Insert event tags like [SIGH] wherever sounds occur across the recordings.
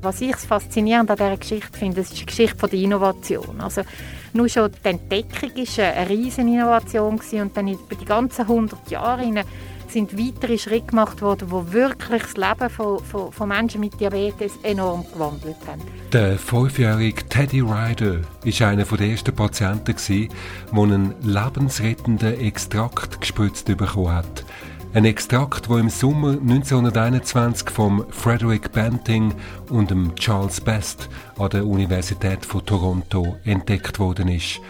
Was ich faszinierend an dieser Geschichte finde, ist die Geschichte der Innovation. Also nur schon die Entdeckung war eine riesige Innovation und dann über die ganzen 100 Jahre sind weitere Schritte gemacht worden, die wirklich das Leben von, von, von Menschen mit Diabetes enorm gewandelt haben. Der fünfjährige Teddy Ryder war einer der ersten Patienten, der einen lebensrettenden Extrakt gespritzt bekommen hat. Ein Extrakt, wo im Sommer 1921 vom Frederick Banting und dem Charles Best an der Universität von Toronto entdeckt worden ist.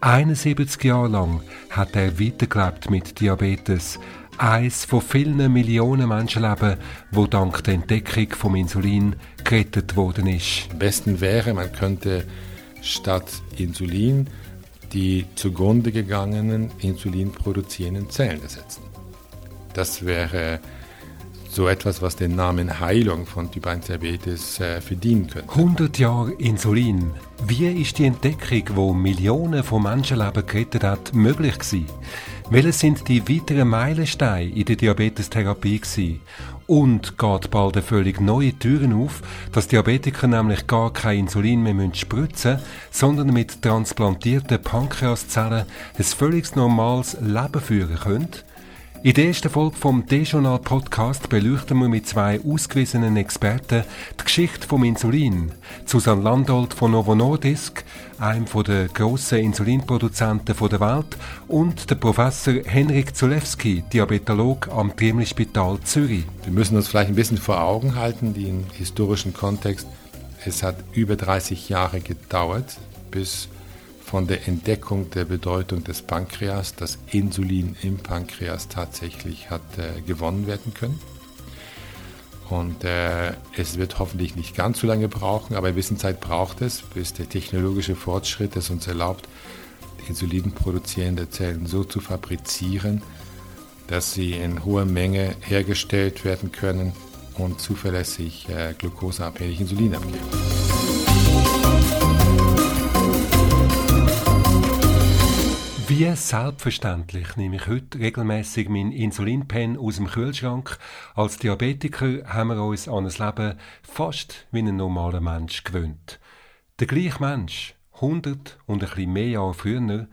71 Jahre lang hat er weitergelebt mit Diabetes, eins von vielen Millionen Menschenleben, wo dank der Entdeckung vom Insulin gerettet worden ist. Am besten wäre, man könnte statt Insulin die zugrunde gegangenen insulinproduzierenden Zellen ersetzen. Das wäre so etwas, was den Namen Heilung von Typ 1 Diabetes äh, verdienen könnte. 100 Jahre Insulin. Wie ist die Entdeckung, wo Millionen von Menschenleben gerettet hat, möglich gewesen? Welche sind die weiteren Meilensteine in der Diabetestherapie gewesen? Und geht bald eine völlig neue Türen auf, dass Diabetiker nämlich gar kein Insulin mehr spritzen müssen, sondern mit transplantierten Pankreaszellen ein völlig normales Leben führen können? In der ersten Folge vom D-Journal Podcast beleuchten wir mit zwei ausgewiesenen Experten die Geschichte vom Insulin. Susanne Landolt von Novo Nordisk, einem der grossen Insulinproduzenten der Welt, und der Professor Henrik Zulewski, Diabetolog am Triemli-Spital Zürich. Wir müssen uns vielleicht ein bisschen vor Augen halten, den historischen Kontext. Es hat über 30 Jahre gedauert, bis von der Entdeckung der Bedeutung des Pankreas, das Insulin im Pankreas tatsächlich hat äh, gewonnen werden können. Und äh, es wird hoffentlich nicht ganz so lange brauchen, aber Wissenszeit braucht es, bis der technologische Fortschritt es uns erlaubt, insulinproduzierende Zellen so zu fabrizieren, dass sie in hoher Menge hergestellt werden können und zuverlässig äh, glukoseabhängig Insulin abgeben. Wie selbstverständlich nehme ich heute regelmäßig meinen Insulinpen aus dem Kühlschrank. Als Diabetiker haben wir uns an ein Leben fast wie ein normaler Mensch gewöhnt. Der gleiche Mensch, 100 und ein bisschen mehr Jahre früher,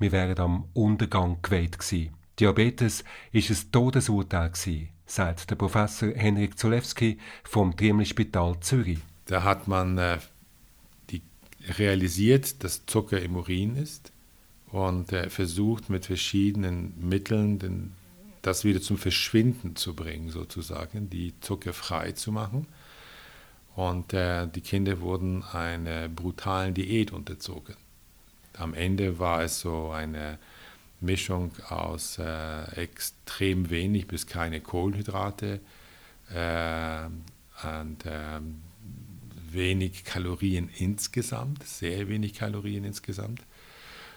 wir wären am Untergang geweiht gewesen. Diabetes ist ein Todesurteil gewesen, sagt der Professor Henrik Zulewski vom Triemli-Spital Zürich. Da hat man äh, die, realisiert, dass Zucker im Urin ist und er versucht mit verschiedenen Mitteln den, das wieder zum Verschwinden zu bringen, sozusagen, die Zucker frei zu machen. Und äh, die Kinder wurden einer brutalen Diät unterzogen. Am Ende war es so eine Mischung aus äh, extrem wenig bis keine Kohlenhydrate äh, und ähm, wenig Kalorien insgesamt, sehr wenig Kalorien insgesamt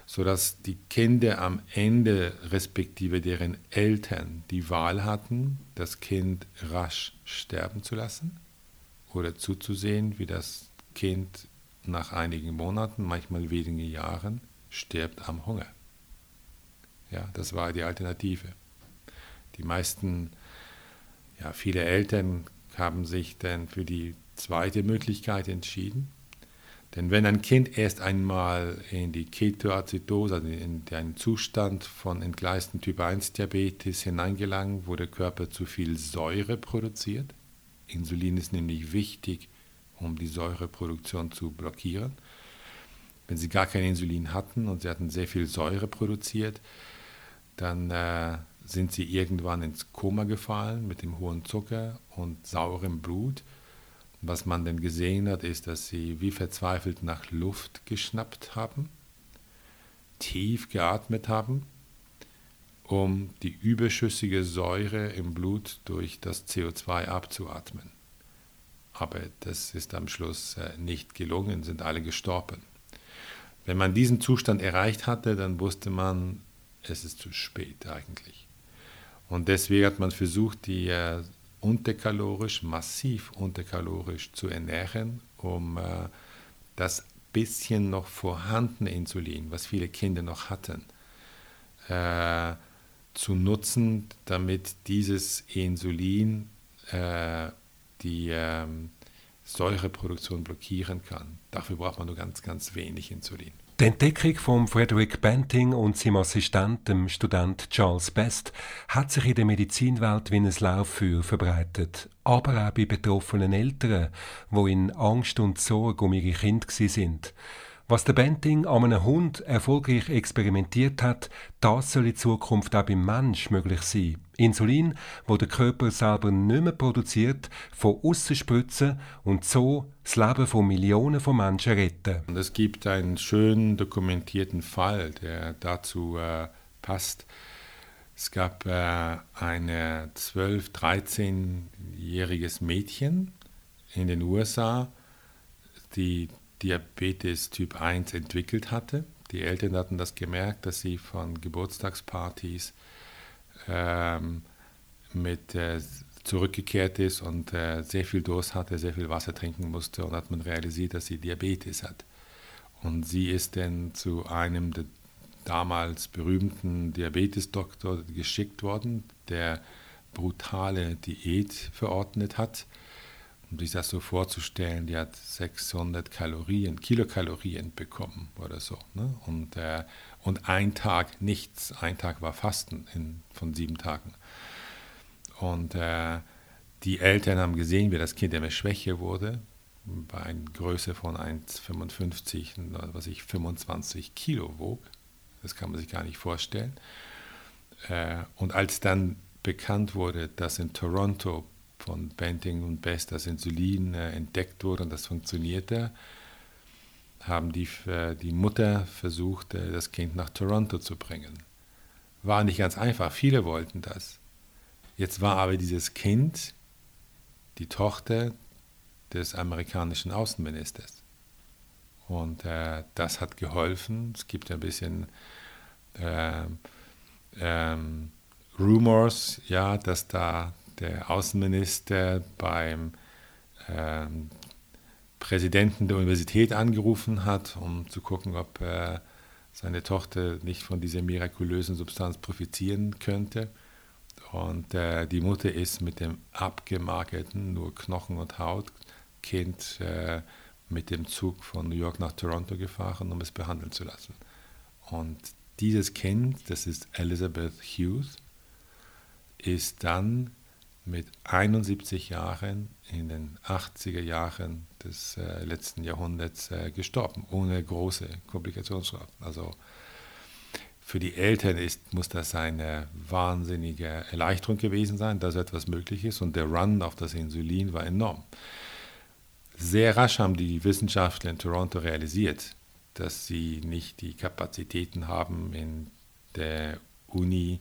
sodass die Kinder am Ende, respektive deren Eltern, die Wahl hatten, das Kind rasch sterben zu lassen oder zuzusehen, wie das Kind nach einigen Monaten, manchmal wenigen Jahren, stirbt am Hunger. Ja, das war die Alternative. Die meisten, ja, viele Eltern haben sich dann für die zweite Möglichkeit entschieden denn wenn ein Kind erst einmal in die Ketoazidose, also in einen Zustand von entgleisten Typ-1-Diabetes hineingelangt, wo der Körper zu viel Säure produziert, Insulin ist nämlich wichtig, um die Säureproduktion zu blockieren. Wenn sie gar kein Insulin hatten und sie hatten sehr viel Säure produziert, dann äh, sind sie irgendwann ins Koma gefallen mit dem hohen Zucker und saurem Blut was man denn gesehen hat, ist, dass sie wie verzweifelt nach Luft geschnappt haben, tief geatmet haben, um die überschüssige Säure im Blut durch das CO2 abzuatmen. Aber das ist am Schluss äh, nicht gelungen, sind alle gestorben. Wenn man diesen Zustand erreicht hatte, dann wusste man, es ist zu spät eigentlich. Und deswegen hat man versucht, die äh, unterkalorisch, massiv unterkalorisch zu ernähren, um äh, das bisschen noch vorhandene Insulin, was viele Kinder noch hatten, äh, zu nutzen, damit dieses Insulin äh, die ähm, Säureproduktion blockieren kann. Dafür braucht man nur ganz, ganz wenig Insulin. Die Entdeckung von Frederick Banting und seinem Assistent, dem Student Charles Best, hat sich in der Medizinwelt wie ein Lauffeuer verbreitet, aber auch bei betroffenen Eltern, wo in Angst und Sorge um ihre Kinder sind. Was der Benting an einem Hund erfolgreich experimentiert hat, das soll in Zukunft auch beim Mensch möglich sein. Insulin, wo der Körper selber nicht mehr produziert, von außen spritzen und so das Leben von Millionen von Menschen retten. Und es gibt einen schön dokumentierten Fall, der dazu äh, passt. Es gab äh, ein 12-, 13-jähriges Mädchen in den USA, die Diabetes Typ 1 entwickelt hatte. Die Eltern hatten das gemerkt, dass sie von Geburtstagspartys ähm, mit äh, zurückgekehrt ist und äh, sehr viel Durst hatte, sehr viel Wasser trinken musste und hat man realisiert, dass sie Diabetes hat. Und sie ist dann zu einem der damals berühmten Diabetesdoktor geschickt worden, der brutale Diät verordnet hat um sich das so vorzustellen, die hat 600 Kalorien, Kilokalorien bekommen oder so. Ne? Und, äh, und ein Tag nichts. Ein Tag war Fasten in, von sieben Tagen. Und äh, die Eltern haben gesehen, wie das Kind immer schwächer wurde, bei einer Größe von 1,55, was ich 25 Kilo wog. Das kann man sich gar nicht vorstellen. Äh, und als dann bekannt wurde, dass in Toronto von Benting und Best das Insulin äh, entdeckt wurde und das funktionierte, haben die, äh, die Mutter versucht, äh, das Kind nach Toronto zu bringen. War nicht ganz einfach, viele wollten das. Jetzt war aber dieses Kind die Tochter des amerikanischen Außenministers. Und äh, das hat geholfen. Es gibt ein bisschen äh, ähm, Rumors, ja, dass da der Außenminister beim ähm, Präsidenten der Universität angerufen hat, um zu gucken, ob äh, seine Tochter nicht von dieser mirakulösen Substanz profitieren könnte. Und äh, die Mutter ist mit dem abgemagerten, nur Knochen und Haut Kind äh, mit dem Zug von New York nach Toronto gefahren, um es behandeln zu lassen. Und dieses Kind, das ist Elizabeth Hughes, ist dann mit 71 Jahren in den 80er Jahren des äh, letzten Jahrhunderts äh, gestorben, ohne große Komplikationsraten. Also für die Eltern ist, muss das eine wahnsinnige Erleichterung gewesen sein, dass etwas möglich ist und der Run auf das Insulin war enorm. Sehr rasch haben die Wissenschaftler in Toronto realisiert, dass sie nicht die Kapazitäten haben in der Uni,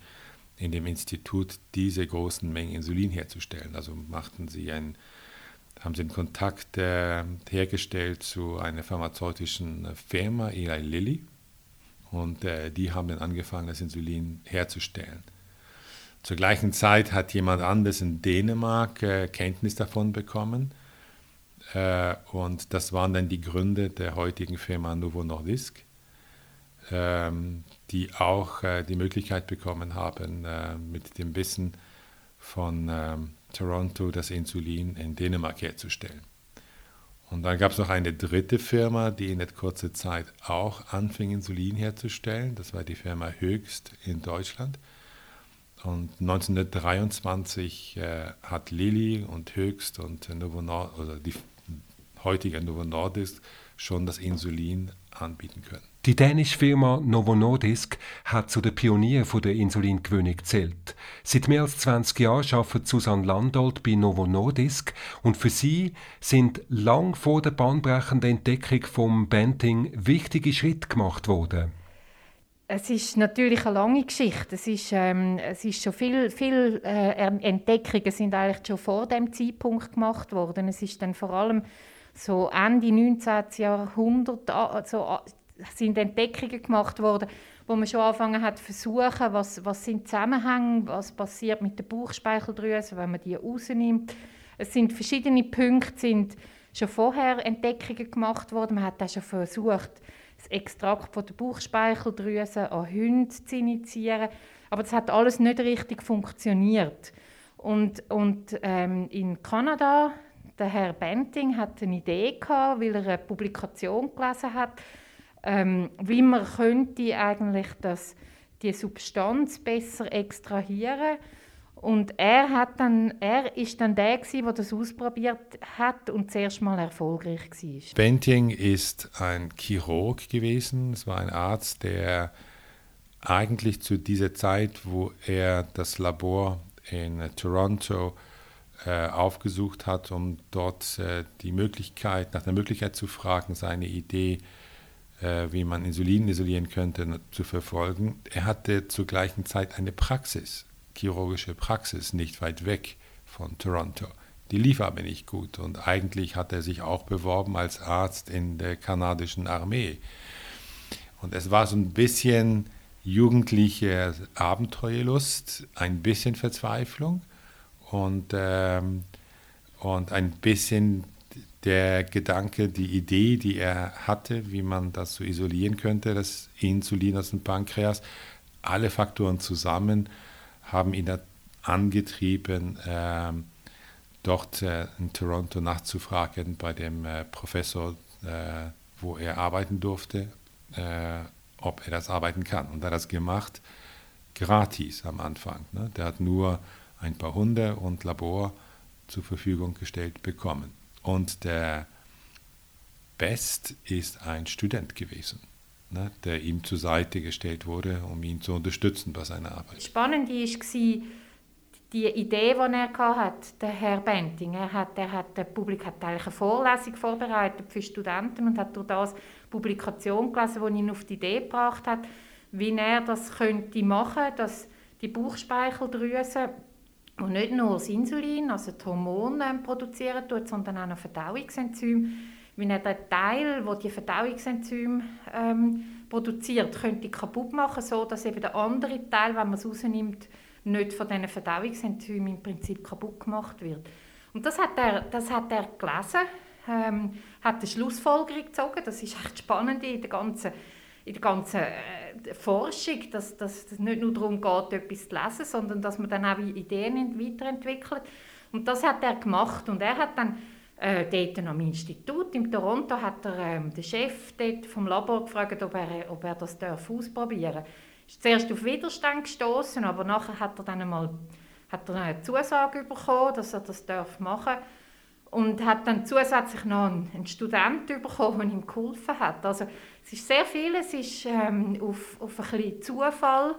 in dem Institut diese großen Mengen Insulin herzustellen. Also machten sie ein, haben sie einen Kontakt äh, hergestellt zu einer pharmazeutischen Firma, Eli Lilly, und äh, die haben dann angefangen, das Insulin herzustellen. Zur gleichen Zeit hat jemand anderes in Dänemark äh, Kenntnis davon bekommen. Äh, und das waren dann die Gründe der heutigen Firma Novo Nordisk. Ähm, die auch äh, die Möglichkeit bekommen haben, äh, mit dem Wissen von ähm, Toronto das Insulin in Dänemark herzustellen. Und dann gab es noch eine dritte Firma, die in der kurzen Zeit auch anfing, Insulin herzustellen. Das war die Firma Höchst in Deutschland. Und 1923 äh, hat Lilly und Höchst und Novo Nord, oder die heutige Novo Nordisk schon das Insulin anbieten können. Die dänische Firma Novo Nordisk hat zu den Pionieren der Insulingewinnung gezählt. Seit mehr als 20 Jahren arbeitet Susanne Landolt bei Novo Nordisk und für sie sind lang vor der bahnbrechenden Entdeckung vom Banting wichtige Schritte gemacht worden. Es ist natürlich eine lange Geschichte. Es ist, ähm, es ist schon viel, viel äh, Entdeckungen sind eigentlich schon vor dem Zeitpunkt gemacht worden. Es ist dann vor allem so Ende 19. Jahrhundert, so sind Entdeckungen gemacht worden, wo man schon angefangen hat versuchen, was, was sind Zusammenhänge, was passiert mit der Bauchspeicheldrüse, wenn man die rausnimmt. Es sind verschiedene Punkte, sind schon vorher Entdeckungen gemacht worden. Man hat auch schon versucht, das Extrakt von der Bauchspeicheldrüse an Hunde zu initiieren, aber das hat alles nicht richtig funktioniert. Und, und ähm, in Kanada der Herr Benting hat eine Idee gehabt, weil er eine Publikation gelesen hat, ähm, wie man könnte eigentlich das, die Substanz besser extrahieren und er hat dann, er ist dann der der das ausprobiert hat und zuerst mal erfolgreich war. Benting ist ein Chirurg gewesen. Es war ein Arzt, der eigentlich zu dieser Zeit, wo er das Labor in Toronto äh, aufgesucht hat, um dort äh, die Möglichkeit, nach der Möglichkeit zu fragen, seine Idee, äh, wie man Insulin isolieren könnte, zu verfolgen. Er hatte zur gleichen Zeit eine Praxis, chirurgische Praxis, nicht weit weg von Toronto. Die lief aber nicht gut und eigentlich hat er sich auch beworben als Arzt in der kanadischen Armee. Und es war so ein bisschen jugendliche Abenteuerlust, ein bisschen Verzweiflung und, ähm, und ein bisschen der Gedanke, die Idee, die er hatte, wie man das so isolieren könnte, das Insulin aus dem Pankreas, alle Faktoren zusammen haben ihn angetrieben, äh, dort äh, in Toronto nachzufragen bei dem äh, Professor, äh, wo er arbeiten durfte, äh, ob er das arbeiten kann. Und er hat das gemacht, gratis am Anfang. Ne? Der hat nur ein paar Hunde und Labor zur Verfügung gestellt bekommen. Und der Best ist ein Student gewesen, ne, der ihm zur Seite gestellt wurde, um ihn zu unterstützen bei seiner Arbeit. Spannend war die Idee, die er hatte, der Herr Benting. Er hat, er hat, der Publik hat eigentlich eine Vorlesung vorbereitet für Studenten und hat durch das Publikation gelesen, die ihn auf die Idee gebracht hat, wie er das könnte machen, dass die Bauchspeicheldrüse und nicht nur das Insulin, also die Hormone produzieren tut, sondern auch noch Verdauungsenzyme. Wenn er den Teil, wo die Verdauungsenzyme ähm, produziert, könnte kaputt machen, so dass eben der andere Teil, wenn man es rausnimmt, nicht von diesen Verdauungsenzymen im Prinzip kaputt gemacht wird. Und das hat er, das hat er gelesen, ähm, hat eine Schlussfolgerung gezogen. Das ist echt spannend in der ganzen in der ganzen äh, Forschung, dass, es nicht nur darum geht, etwas zu lesen, sondern dass man dann auch Ideen weiterentwickelt. Und das hat er gemacht. Und er hat dann äh, dort am Institut in Toronto hat er ähm, den Chef dort vom Labor gefragt, ob er, ob er das darf ausprobieren darf. Ist zuerst auf Widerstand gestoßen, aber nachher hat er dann einmal hat er eine Zusage bekommen, dass er das darf machen darf und hat dann zusätzlich noch einen, Student bekommen, der ihm geholfen hat. Also es ist sehr viel, es ist ähm, auf, auf ein bisschen Zufall,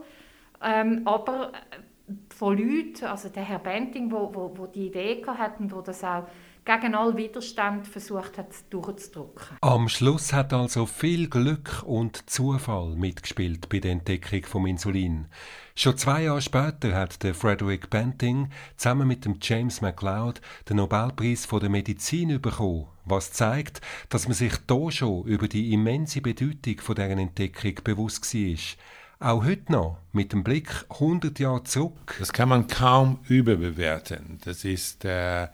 ähm, aber äh, von Leuten, also der Herr Benting, wo, wo, wo die Idee hatte und wo das auch gegen all Widerstand versucht hat durchzudrücken. Am Schluss hat also viel Glück und Zufall mitgespielt bei der Entdeckung vom Insulin. Schon zwei Jahre später hat der Frederick Banting zusammen mit dem James MacLeod den Nobelpreis von der Medizin bekommen, was zeigt, dass man sich da schon über die immense Bedeutung von deren Entdeckung bewusst war. Auch heute noch, mit dem Blick 100 Jahre zurück. Das kann man kaum überbewerten. Das ist äh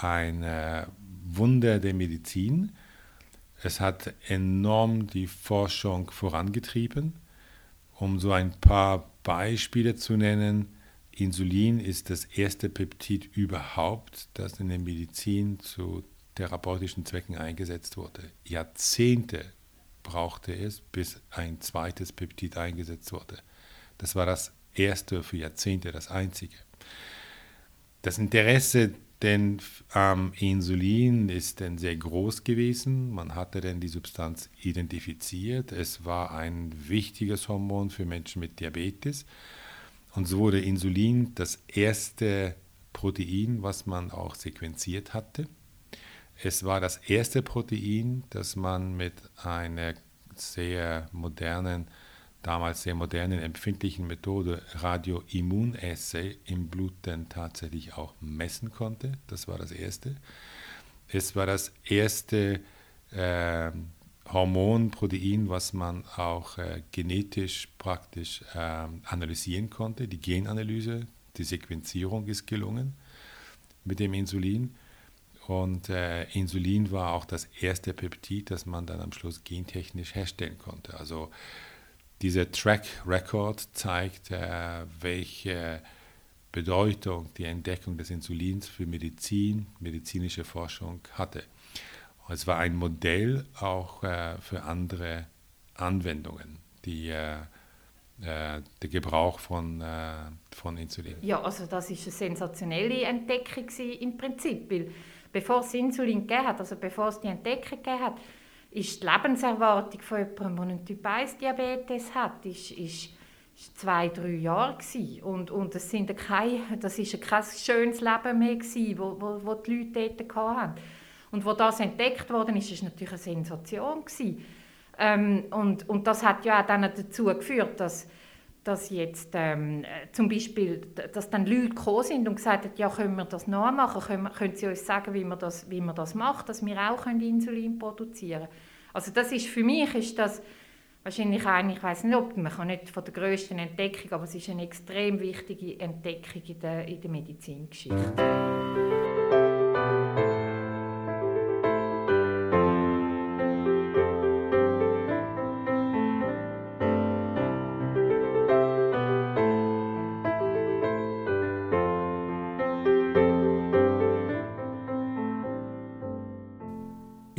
ein äh, Wunder der Medizin. Es hat enorm die Forschung vorangetrieben. Um so ein paar Beispiele zu nennen, Insulin ist das erste Peptid überhaupt, das in der Medizin zu therapeutischen Zwecken eingesetzt wurde. Jahrzehnte brauchte es, bis ein zweites Peptid eingesetzt wurde. Das war das erste für Jahrzehnte, das einzige. Das Interesse denn ähm, Insulin ist dann sehr groß gewesen. Man hatte dann die Substanz identifiziert. Es war ein wichtiges Hormon für Menschen mit Diabetes. Und so wurde Insulin das erste Protein, was man auch sequenziert hatte. Es war das erste Protein, das man mit einer sehr modernen damals sehr modernen, empfindlichen Methode Radioimmunassay im Blut dann tatsächlich auch messen konnte. Das war das Erste. Es war das erste äh, Hormonprotein, was man auch äh, genetisch praktisch äh, analysieren konnte. Die Genanalyse, die Sequenzierung ist gelungen mit dem Insulin. Und äh, Insulin war auch das erste Peptid, das man dann am Schluss gentechnisch herstellen konnte. Also dieser Track Record zeigt, äh, welche Bedeutung die Entdeckung des Insulins für Medizin, medizinische Forschung hatte. Es war ein Modell auch äh, für andere Anwendungen, die, äh, der Gebrauch von, von Insulin. Ja, also das ist eine sensationelle Entdeckung im Prinzip, weil bevor es Insulin gegeben hat, also bevor es die Entdeckung gegeben hat, ist die Lebenserwartung von jemandem, der einen Typ 1 Diabetes hat, ist, ist zwei, drei Jahre gewesen. Und, und das, sind kein, das ist kein schönes Leben mehr gewesen, wo, wo, wo die Leute dort hatten. Und wo das entdeckt wurde, ist es natürlich eine Sensation gewesen. Ähm, und, und das hat ja auch dann dazu geführt, dass, dass jetzt ähm, zum Beispiel, dass dann Leute gekommen sind und gesagt haben, ja, können wir das nachmachen, können, können Sie uns sagen, wie man das, wie man das macht, dass wir auch Insulin produzieren können. Also das ist, für mich ist das wahrscheinlich eine, ich weiß nicht, ob man kann nicht von der größten Entdeckung, aber es ist eine extrem wichtige Entdeckung in der, in der Medizingeschichte.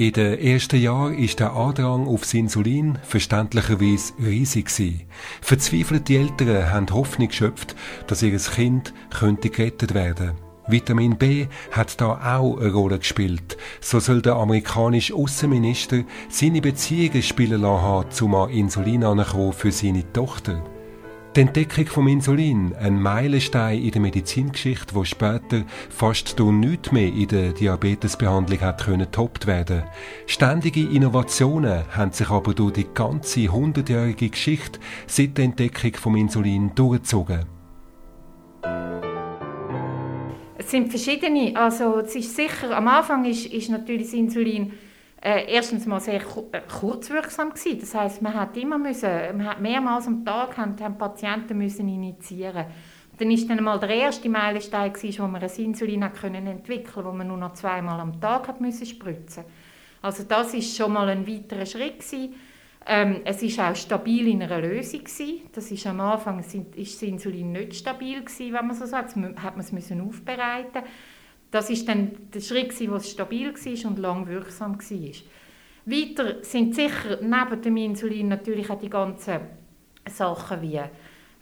In den ersten Jahren ist der Andrang aufs Insulin verständlicherweise riesig gewesen. Verzweifelte Eltern haben Hoffnung geschöpft, dass ihr Kind könnte gerettet werden. Vitamin B hat da auch eine Rolle gespielt. So soll der amerikanische Außenminister seine Beziehungen spielen lassen zum an Insulin für seine Tochter. Die Entdeckung vom Insulin, ein Meilenstein in der Medizingeschichte, wo später fast durch nichts mehr in der Diabetesbehandlung hat können toppt werden. Ständige Innovationen haben sich aber durch die ganze hundertjährige Geschichte seit der Entdeckung vom Insulin durchgezogen. Es sind verschiedene, also es ist sicher, am Anfang ist, ist natürlich das Insulin äh, erstens mal sehr äh, kurzwirksam gewesen. Das heißt, man hat immer müssen, man hat mehrmals am Tag haben, haben Patienten müssen initiieren. Dann ist dann mal der erste Meilenstein gewesen, wo man ein Insulin können entwickeln, wo man nur noch zweimal am Tag hat müssen spritzen. Also das ist schon mal ein weiterer Schritt gewesen. Ähm, es ist auch stabil in einer Lösung gewesen. Das ist am Anfang ist das Insulin nicht stabil gewesen, wenn man so sagt. Hat man es müssen aufbereiten. Das ist dann der Schritt, es stabil war und lang wirksam war. Weiter sind sicher neben dem Insulin natürlich auch die ganzen Sachen wie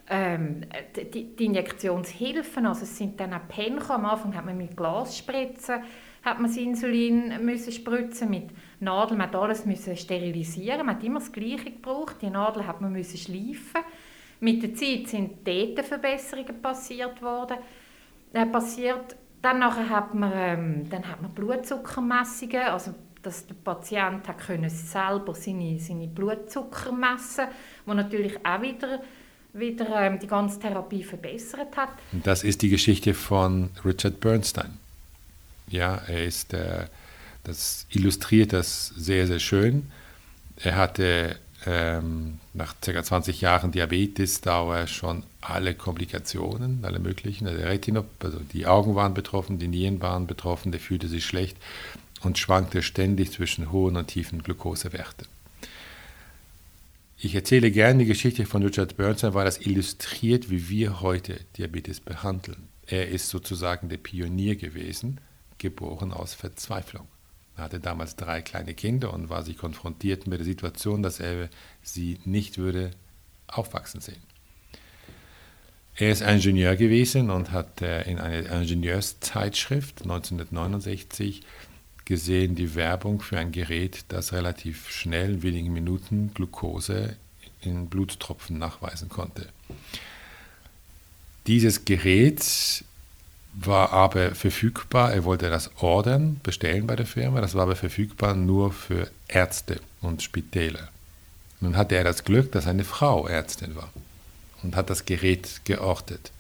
ähm, die, die, Injektionshilfen. Also es sind dann auch Penchen. Am Anfang hat man mit Glasspritzen hat man das Insulin müssen spritzen mit Nadeln. Man hat alles müssen sterilisieren. Man hat immer das Gleiche gebraucht. Die Nadeln hat man müssen schleifen. Mit der Zeit sind Datenverbesserungen passiert worden. Äh, passiert dann nachher hat man, ähm, dann hat man Blutzuckermessungen, also dass der Patient hat können selber seine, seine Blutzucker messen was natürlich auch wieder, wieder ähm, die ganze Therapie verbessert hat. Das ist die Geschichte von Richard Bernstein. Ja, er ist, äh, das illustriert das sehr, sehr schön. Er hatte ähm, nach ca. 20 Jahren Diabetes Dauer schon alle Komplikationen, alle möglichen. Also, Retinop, also die Augen waren betroffen, die Nieren waren betroffen, der fühlte sich schlecht und schwankte ständig zwischen hohen und tiefen Glukosewerten. Ich erzähle gerne die Geschichte von Richard Bernstein, weil das illustriert, wie wir heute Diabetes behandeln. Er ist sozusagen der Pionier gewesen, geboren aus Verzweiflung. Er hatte damals drei kleine Kinder und war sich konfrontiert mit der Situation, dass er sie nicht würde aufwachsen sehen. Er ist Ingenieur gewesen und hat äh, in einer Ingenieurszeitschrift 1969 gesehen die Werbung für ein Gerät, das relativ schnell in wenigen Minuten Glucose in Bluttropfen nachweisen konnte. Dieses Gerät war aber verfügbar, er wollte das ordern, bestellen bei der Firma, das war aber verfügbar nur für Ärzte und Spitäler. Nun hatte er das Glück, dass eine Frau Ärztin war und hat das Gerät geortet.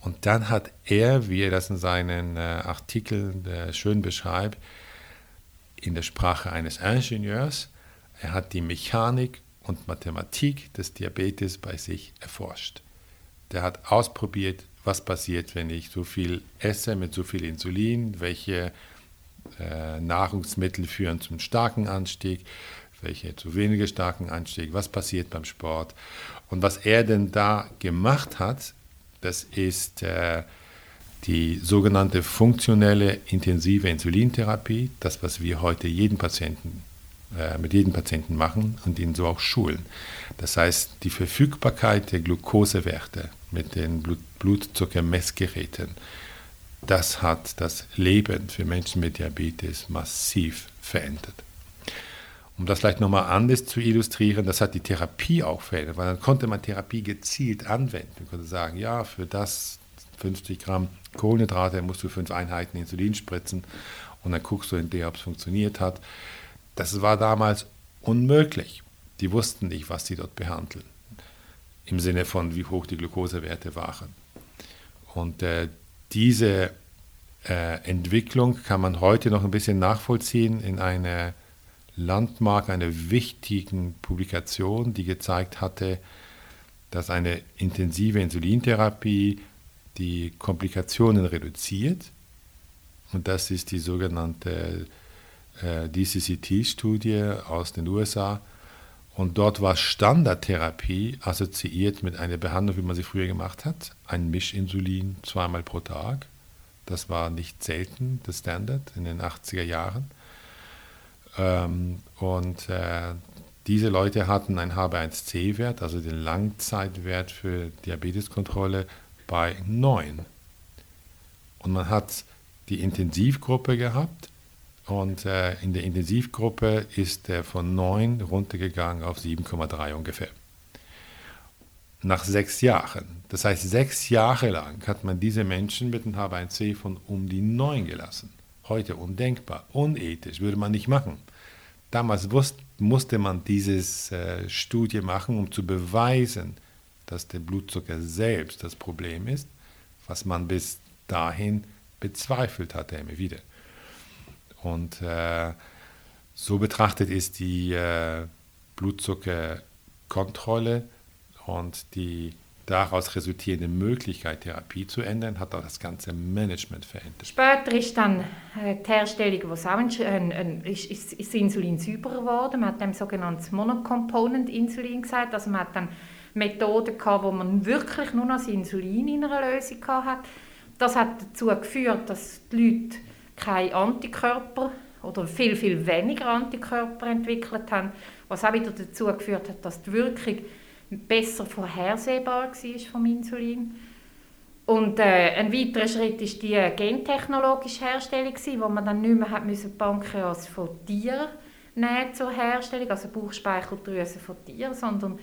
Und dann hat er, wie er das in seinen äh, Artikeln äh, schön beschreibt, in der Sprache eines Ingenieurs, er hat die Mechanik und Mathematik des Diabetes bei sich erforscht. Der hat ausprobiert, was passiert, wenn ich so viel esse mit so viel Insulin, welche äh, Nahrungsmittel führen zum starken Anstieg, welche zu weniger starken Anstieg, was passiert beim Sport. Und was er denn da gemacht hat, Das ist äh, die sogenannte funktionelle intensive Insulintherapie, das, was wir heute jeden Patienten, äh, mit jedem Patienten machen und ihn so auch schulen. Das heißt, die Verfügbarkeit der Glukosewerte mit den Blut Blutzuckermessgeräten, das hat das Leben für Menschen mit Diabetes massiv verändert. Um das vielleicht nochmal anders zu illustrieren, das hat die Therapie auch verändert, weil dann konnte man Therapie gezielt anwenden. Man konnte sagen, ja, für das 50 Gramm Kohlenhydrate musst du fünf Einheiten Insulin spritzen und dann guckst du in der, ob es funktioniert hat. Das war damals unmöglich. Die wussten nicht, was sie dort behandeln, im Sinne von, wie hoch die Glukosewerte waren. Und äh, diese äh, Entwicklung kann man heute noch ein bisschen nachvollziehen in einer Landmark, einer wichtigen Publikation, die gezeigt hatte, dass eine intensive Insulintherapie die Komplikationen reduziert. Und das ist die sogenannte äh, DCCT-Studie aus den USA. Und dort war Standardtherapie assoziiert mit einer Behandlung, wie man sie früher gemacht hat, ein Mischinsulin zweimal pro Tag. Das war nicht selten, das Standard in den 80er Jahren. Ähm, und äh, diese Leute hatten einen HB1C-Wert, also den Langzeitwert für Diabeteskontrolle, bei 9. Und man hat die Intensivgruppe gehabt und äh, in der Intensivgruppe ist er von 9 runtergegangen auf 7,3 ungefähr. Nach sechs Jahren. Das heißt, sechs Jahre lang hat man diese Menschen mit einem H1C von um die 9 gelassen. Heute undenkbar, unethisch, würde man nicht machen. Damals wusste, musste man diese äh, Studie machen, um zu beweisen, dass der Blutzucker selbst das Problem ist, was man bis dahin bezweifelt hatte immer wieder. Und äh, so betrachtet ist die äh, Blutzuckerkontrolle und die daraus resultierende Möglichkeit, Therapie zu ändern, hat auch das ganze Management verändert. Später ist dann äh, die Herstellung, wo es auch ein, ein, ist, ist, Insulin sauberer geworden. Man hat dem sogenanntes Monocomponent-Insulin gesagt. Also man hat dann Methoden gehabt, wo man wirklich nur noch das Insulin in einer Lösung hat. Das hat dazu geführt, dass die Leute keine Antikörper oder viel, viel weniger Antikörper entwickelt haben, was auch wieder dazu geführt hat, dass die Wirkung besser vorhersehbar war vom Insulin. Und äh, ein weiterer Schritt ist die gentechnologische Herstellung, wo man dann nicht mehr hat müssen Pankreas von Tieren nehmen zur Herstellung, also Bauchspeicheldrüse von Tieren, sondern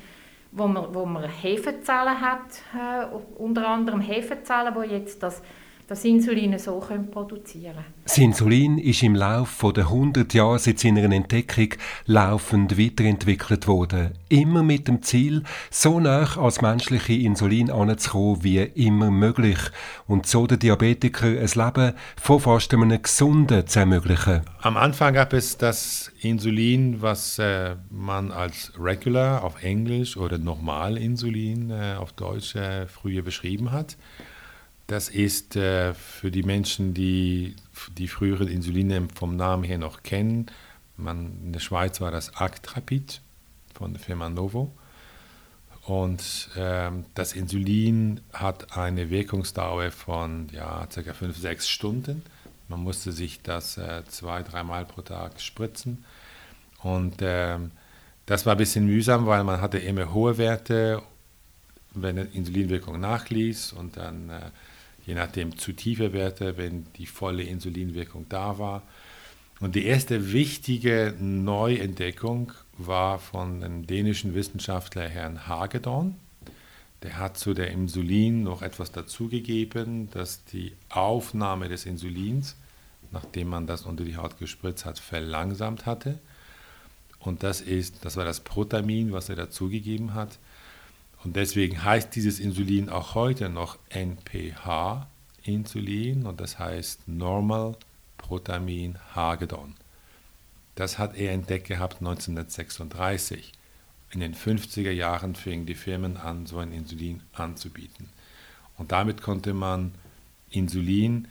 wo man, wo man Hefezellen hat, äh, unter anderem Hefezellen, wo jetzt das das Insulin so produzieren können. Das Insulin ist im Laufe der 100 Jahre seit seiner Entdeckung laufend weiterentwickelt worden. Immer mit dem Ziel, so nah als menschliche Insulin anzukommen wie immer möglich und so den Diabetiker ein Leben von fast einem gesunden zu ermöglichen. Am Anfang gab es das Insulin, was äh, man als Regular auf Englisch oder Normalinsulin äh, auf Deutsch äh, früher beschrieben hat. Das ist äh, für die Menschen, die die früheren Insuline vom Namen her noch kennen. Man, in der Schweiz war das Actrapid von der Firma Novo. Und ähm, das Insulin hat eine Wirkungsdauer von ja, ca. 5, 6 Stunden. Man musste sich das äh, zwei, dreimal pro Tag spritzen. Und ähm, das war ein bisschen mühsam, weil man hatte immer hohe Werte, wenn die Insulinwirkung nachließ und dann äh, je nachdem zu tiefe Werte, wenn die volle Insulinwirkung da war. Und die erste wichtige Neuentdeckung war von dem dänischen Wissenschaftler Herrn Hagedorn. Der hat zu der Insulin noch etwas dazugegeben, dass die Aufnahme des Insulins, nachdem man das unter die Haut gespritzt hat, verlangsamt hatte. Und das, ist, das war das Protamin, was er dazugegeben hat. Und deswegen heißt dieses Insulin auch heute noch NPH-Insulin und das heißt Normal Protamin Hagedon. Das hat er entdeckt gehabt 1936. In den 50er Jahren fingen die Firmen an, so ein Insulin anzubieten. Und damit konnte man Insulin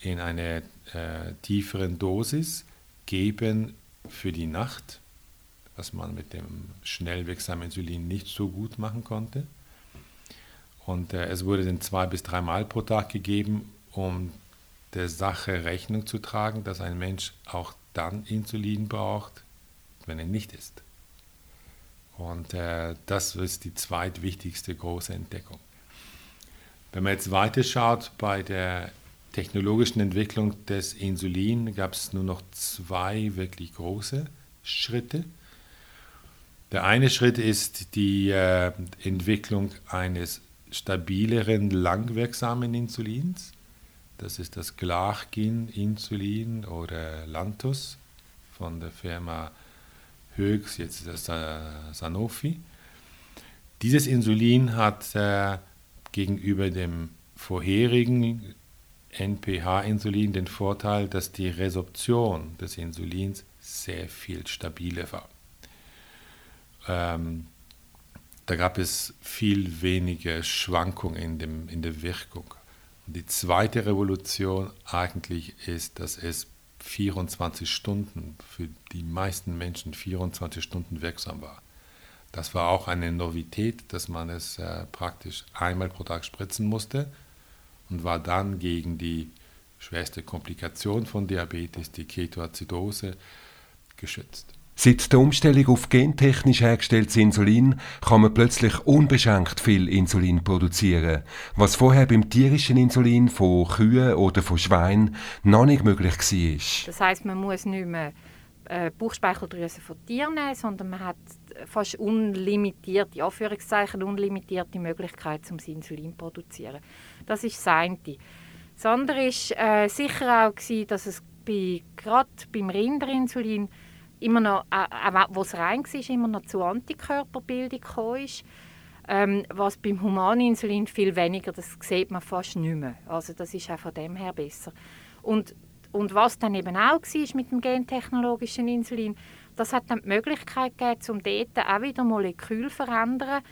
in einer äh, tieferen Dosis geben für die Nacht was man mit dem schnell wirksamen Insulin nicht so gut machen konnte. Und äh, es wurde dann zwei bis dreimal pro Tag gegeben, um der Sache Rechnung zu tragen, dass ein Mensch auch dann Insulin braucht, wenn er nicht isst. Und äh, das ist die zweitwichtigste große Entdeckung. Wenn man jetzt weiter schaut bei der technologischen Entwicklung des Insulin, gab es nur noch zwei wirklich große Schritte. Der eine Schritt ist die äh, Entwicklung eines stabileren, langwirksamen Insulins. Das ist das Glargin-Insulin oder Lantus von der Firma Höchst, jetzt ist das äh, Sanofi. Dieses Insulin hat äh, gegenüber dem vorherigen NPH-Insulin den Vorteil, dass die Resorption des Insulins sehr viel stabiler war. Ähm, da gab es viel weniger Schwankungen in, dem, in der Wirkung. Und die zweite Revolution eigentlich ist, dass es 24 Stunden, für die meisten Menschen 24 Stunden wirksam war. Das war auch eine Novität, dass man es äh, praktisch einmal pro Tag spritzen musste und war dann gegen die schwerste Komplikation von Diabetes, die Ketoazidose, geschützt. Seit der Umstellung auf gentechnisch hergestelltes Insulin kann man plötzlich unbeschränkt viel Insulin produzieren, was vorher beim tierischen Insulin von Kühen oder von Schweinen noch nicht möglich war. Das heißt, man muss nicht mehr äh, Bauchspeicheldrüse von Tieren nehmen, sondern man hat fast unlimitierte, Anführungszeichen, unlimitierte Möglichkeit, zum Insulin zu produzieren. Das ist das eine. Das andere war äh, sicher auch, gewesen, dass es bei, gerade beim Rinderinsulin immer noch, auch wo es rein war, immer noch zu Antikörperbildung gekommen. Ähm, was beim Humaninsulin viel weniger, das sieht man fast nicht mehr. Also das ist auch von dem her besser. Und, und was dann eben auch war mit dem gentechnologischen Insulin, das hat dann die Möglichkeit gegeben, um dort auch wieder Moleküle zu verändern,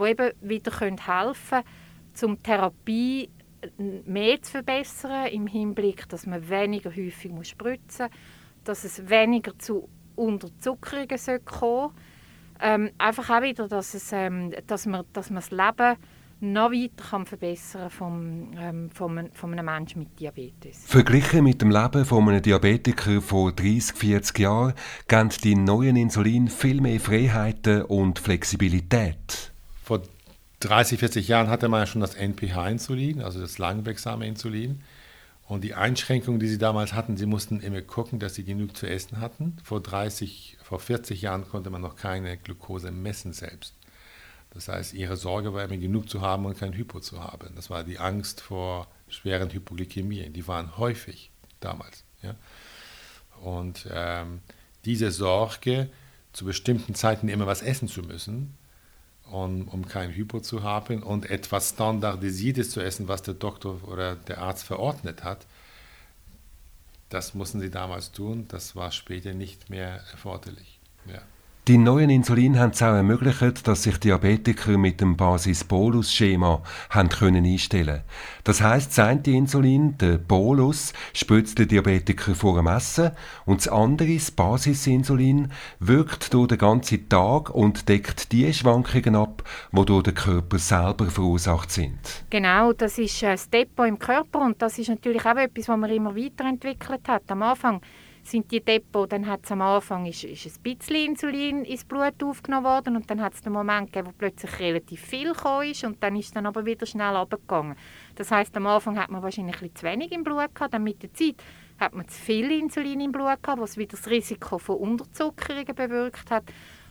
die eben wieder helfen können, um Therapie mehr zu verbessern, im Hinblick, dass man weniger häufig spritzen muss, dass es weniger zu Unterzuckerungen kommen ähm, Einfach auch wieder, dass, es, ähm, dass, man, dass man das Leben noch weiter kann verbessern vom, ähm, von, von einem Menschen mit Diabetes. Verglichen mit dem Leben von einem Diabetiker vor 30, 40 Jahren geben die neuen Insulin viel mehr Freiheiten und Flexibilität. Vor 30, 40 Jahren hatte man ja schon das NPH-Insulin, also das langwirksame Insulin. Und die Einschränkungen, die sie damals hatten, sie mussten immer gucken, dass sie genug zu essen hatten. Vor 30, vor 40 Jahren konnte man noch keine Glucose messen selbst. Das heißt, ihre Sorge war immer genug zu haben und kein Hypo zu haben. Das war die Angst vor schweren Hypoglykämien. Die waren häufig damals. Ja? Und ähm, diese Sorge, zu bestimmten Zeiten immer was essen zu müssen, um, um kein Hypo zu haben und etwas Standardisiertes zu essen, was der Doktor oder der Arzt verordnet hat, das mussten sie damals tun. Das war später nicht mehr erforderlich. Ja. Die neuen Insulin haben es auch ermöglicht, dass sich Diabetiker mit dem Basis-Bolus-Schema einstellen Das heisst, das eine Insulin, der Bolus, spürt den Diabetiker vor dem Essen und das andere, das Basisinsulin, wirkt durch den ganzen Tag und deckt die Schwankungen ab, die durch den Körper selber verursacht sind. Genau, das ist das Depot im Körper und das ist natürlich auch etwas, was man immer weiterentwickelt hat. Am Anfang sind die Depot, dann hat am Anfang ist, ist ein bisschen Insulin ins Blut aufgenommen worden und dann hat es den Moment gegeben, wo plötzlich relativ viel gekommen ist und dann ist dann aber wieder schnell abgegangen. Das heißt, am Anfang hat man wahrscheinlich ein bisschen zu wenig im Blut gehabt, dann mit der Zeit hat man zu viel Insulin im Blut gehabt, was wieder das Risiko von Unterzuckerungen bewirkt hat.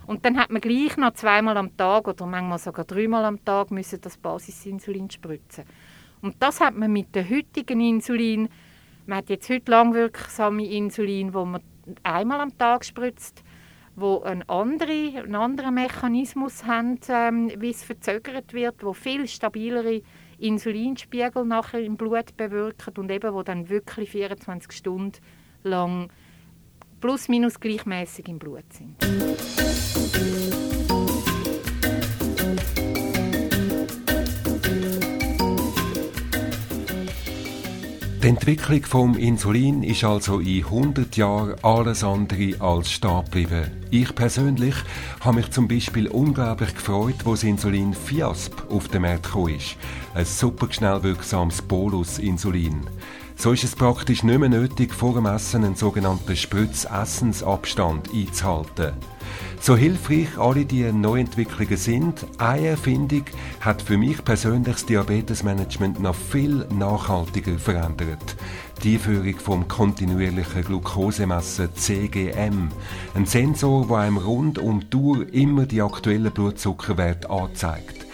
Und dann hat man gleich noch zweimal am Tag oder manchmal sogar dreimal am Tag müssen das Basisinsulin spritzen. Und das hat man mit dem heutigen Insulin man hat jetzt heute langwirksame Insulin, wo man einmal am Tag spritzt, wo einen anderen Mechanismus haben, ähm, wie es verzögert wird, wo viel stabilere Insulinspiegel nachher im Blut bewirken und eben wo dann wirklich 24 Stunden lang plus minus gleichmäßig im Blut sind. Die Entwicklung vom Insulin ist also in 100 Jahren alles andere als stehen geblieben. Ich persönlich habe mich zum Beispiel unglaublich gefreut, wo das Insulin Fiasp auf den Markt ist. Ein super schnell wirksames Bolus-Insulin. So ist es praktisch nicht mehr nötig, vor dem Essen einen sogenannten Spritz-Essensabstand einzuhalten. So hilfreich alle diese Neuentwicklungen sind, eine Erfindung hat für mich persönlich das Diabetesmanagement noch viel nachhaltiger verändert. Die Einführung vom kontinuierlichen Glukosemessen CGM. Ein Sensor, der einem rund um die Uhr immer die aktuellen Blutzuckerwerte anzeigt.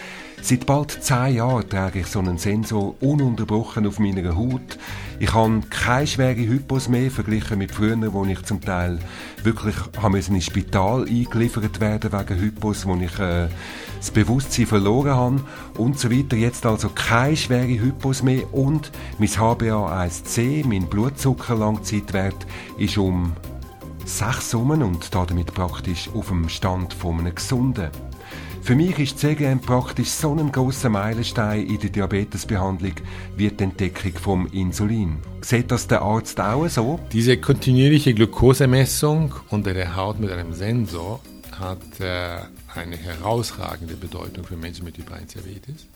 Seit bald zehn Jahren trage ich so einen Sensor ununterbrochen auf meiner Haut. Ich habe keine schwere Hypos mehr, verglichen mit früher, wo ich zum Teil wirklich ins Spital eingeliefert werden wegen Hypos, wo ich äh, das Bewusstsein verloren habe und so weiter. Jetzt also keine schwere Hypos mehr und mein HbA1c, mein Blutzuckerlangzeitwert, ist um sechs Summen und damit praktisch auf dem Stand von einem gesunden. Für mich ist CGM praktisch so ein großer Meilenstein in der Diabetesbehandlung wie die Entdeckung vom Insulin. Sieht das der Arzt auch so? Diese kontinuierliche Glukosemessung unter der Haut mit einem Sensor hat äh, eine herausragende Bedeutung für Menschen mit Typ 1 Diabetes.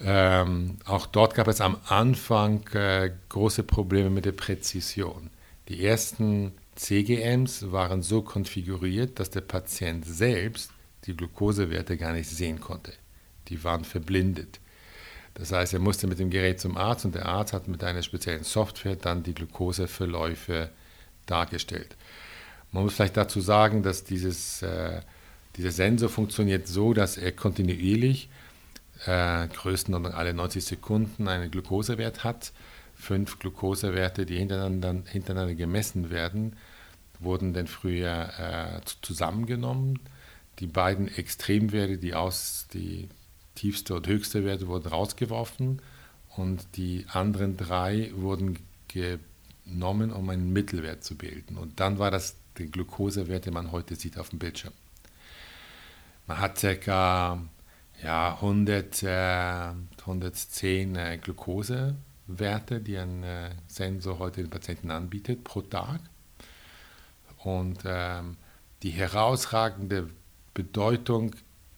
Ähm, auch dort gab es am Anfang äh, große Probleme mit der Präzision. Die ersten CGMs waren so konfiguriert, dass der Patient selbst die Glukosewerte gar nicht sehen konnte. Die waren verblindet. Das heißt, er musste mit dem Gerät zum Arzt und der Arzt hat mit einer speziellen Software dann die Glukoseverläufe dargestellt. Man muss vielleicht dazu sagen, dass dieses, äh, dieser Sensor funktioniert so, dass er kontinuierlich äh, größtenteils alle 90 Sekunden einen Glukosewert hat. Fünf Glukosewerte, die hintereinander, hintereinander gemessen werden, wurden dann früher äh, zusammengenommen die beiden Extremwerte, die aus die tiefste und höchste Werte wurden rausgeworfen und die anderen drei wurden genommen, um einen Mittelwert zu bilden. Und dann war das der Glukosewert, den man heute sieht auf dem Bildschirm. Man hat ca. Ja, 100, äh, 110 äh, Glukosewerte, die ein äh, Sensor heute den Patienten anbietet pro Tag. Und ähm, die herausragende Bedeutung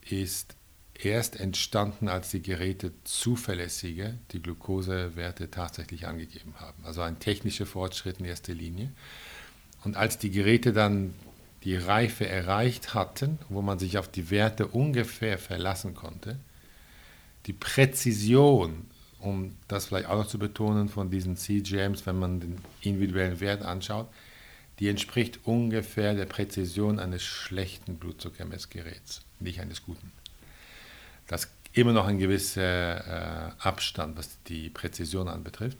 ist erst entstanden, als die Geräte zuverlässige die Glukosewerte tatsächlich angegeben haben. Also ein technischer Fortschritt in erster Linie. Und als die Geräte dann die Reife erreicht hatten, wo man sich auf die Werte ungefähr verlassen konnte, die Präzision, um das vielleicht auch noch zu betonen von diesen CGMs, wenn man den individuellen Wert anschaut, die entspricht ungefähr der Präzision eines schlechten Blutzuckermessgeräts, nicht eines guten. Das ist immer noch ein gewisser äh, Abstand, was die Präzision anbetrifft.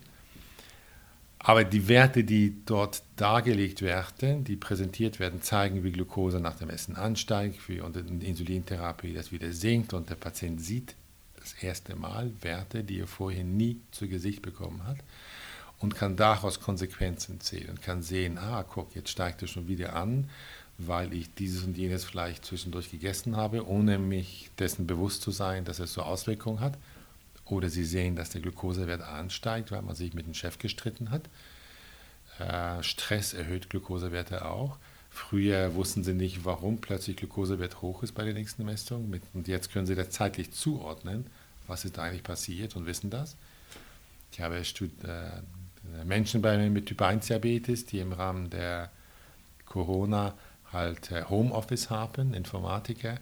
Aber die Werte, die dort dargelegt werden, die präsentiert werden, zeigen, wie Glucose nach dem Essen ansteigt, wie unter Insulintherapie das wieder sinkt und der Patient sieht das erste Mal Werte, die er vorher nie zu Gesicht bekommen hat und kann daraus Konsequenzen ziehen und kann sehen, ah, guck, jetzt steigt er schon wieder an, weil ich dieses und jenes vielleicht zwischendurch gegessen habe, ohne mich dessen bewusst zu sein, dass es so Auswirkungen hat. Oder Sie sehen, dass der Glukosewert ansteigt, weil man sich mit dem Chef gestritten hat. Äh, Stress erhöht Glukosewerte auch. Früher wussten Sie nicht, warum plötzlich Glukosewert hoch ist bei der nächsten Messung. und jetzt können Sie das zeitlich zuordnen, was ist da eigentlich passiert und wissen das. Ich habe äh, Menschen mit Typ 1 Diabetes, die im Rahmen der Corona halt äh, Homeoffice haben, Informatiker.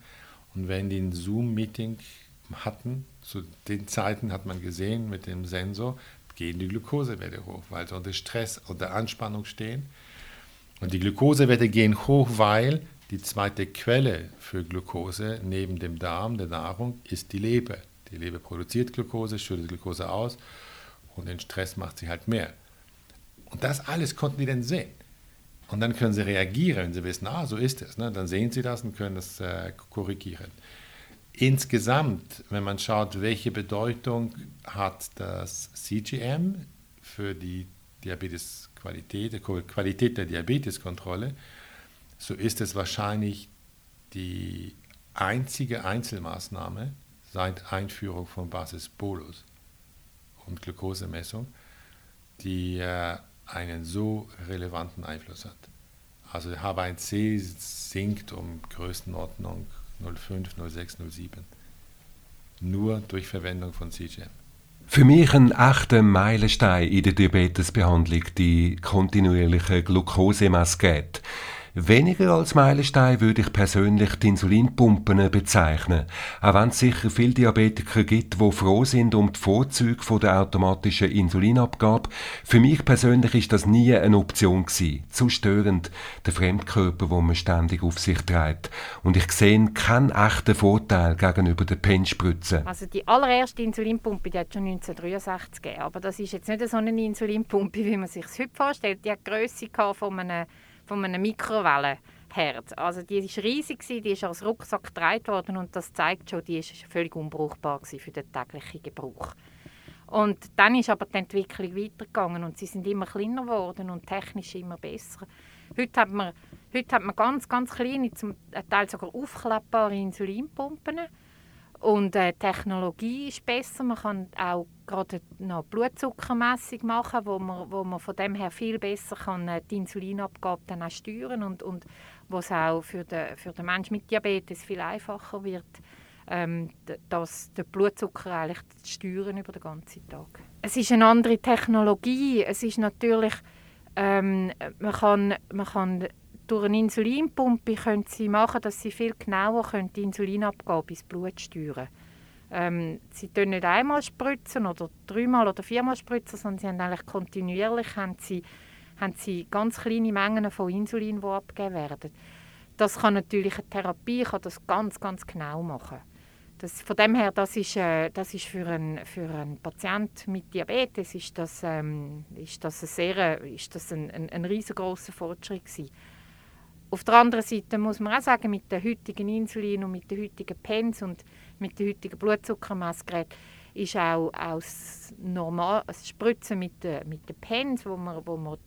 Und wenn die ein Zoom-Meeting hatten, zu den Zeiten hat man gesehen mit dem Sensor, gehen die Glukosewerte hoch, weil sie unter Stress, unter Anspannung stehen. Und die Glukosewerte gehen hoch, weil die zweite Quelle für Glukose neben dem Darm, der Nahrung, ist die Leber. Die Leber produziert Glukose, schüttet Glukose aus und den Stress macht sie halt mehr. Und das alles konnten die dann sehen. Und dann können sie reagieren, wenn sie wissen, ah, so ist es. Ne? Dann sehen sie das und können das äh, korrigieren. Insgesamt, wenn man schaut, welche Bedeutung hat das CGM für die Diabetesqualität, Qualität der Diabeteskontrolle, so ist es wahrscheinlich die einzige Einzelmaßnahme seit Einführung von Basis Bolus und Glukosemessung, die äh, einen so relevanten Einfluss hat. Also der H1C sinkt um Größenordnung 0,5, 0,6, 0,7. Nur durch Verwendung von CGM. Für mich ein echter Meilenstein in der Diabetesbehandlung die kontinuierliche Glukosemessgerät. Weniger als Meilenstein würde ich persönlich die Insulinpumpen bezeichnen. Auch wenn es sicher viele Diabetiker gibt, die froh sind um die Vorzüge der automatischen Insulinabgabe. Für mich persönlich ist das nie eine Option gewesen. Zu störend, der Fremdkörper, wo man ständig auf sich trägt. Und ich sehe keinen echten Vorteil gegenüber der Penspritze. Also die allererste Insulinpumpe, die hat schon 1963 gegeben. Aber das ist jetzt nicht so eine Insulinpumpe, [LAUGHS] wie man sich es heute vorstellt. Die hat die Grösse von einem von einem Mikrowellenherd. Also die war riesig, die ist als Rucksack getragen worden und das zeigt schon, die ist völlig unbrauchbar für den täglichen Gebrauch. Und dann ist aber die Entwicklung weitergegangen und sie sind immer kleiner geworden und technisch immer besser. Heute hat man, heute hat man ganz, ganz kleine, zum Teil sogar aufklappbare Insulinpumpen und äh, Technologie ist besser. Man kann auch gerade noch Blutzuckermessung machen, wo man, wo man von dem her viel besser kann, äh, die Insulinabgabe dann auch steuern und, und wo es auch für den, für den Menschen mit Diabetes viel einfacher wird, ähm, das, den Blutzucker eigentlich zu steuern über den ganzen Tag. Es ist eine andere Technologie. Es ist natürlich, ähm, man kann, man kann durch eine Insulinpumpe können sie machen, dass sie viel genauer können die Insulinabgabe ins Blut steuern ähm, Sie können nicht einmal spritzen oder dreimal oder viermal spritzen, sondern sie haben eigentlich kontinuierlich haben sie, haben sie ganz kleine Mengen von Insulin, die abgegeben werden. Das kann natürlich eine Therapie kann das ganz, ganz genau machen. Das, von dem her, das ist, äh, das ist für einen für einen mit Diabetes ist das, ähm, ist das, ein, sehr, ist das ein, ein, ein riesengroßer Fortschritt gewesen. Auf der anderen Seite muss man auch sagen, mit den heutigen Insulin und mit den heutigen Pens und mit den heutigen Blutzuckermessgeräten ist auch, auch das, normal, das Spritzen mit den, mit den Pens, wo man, wo man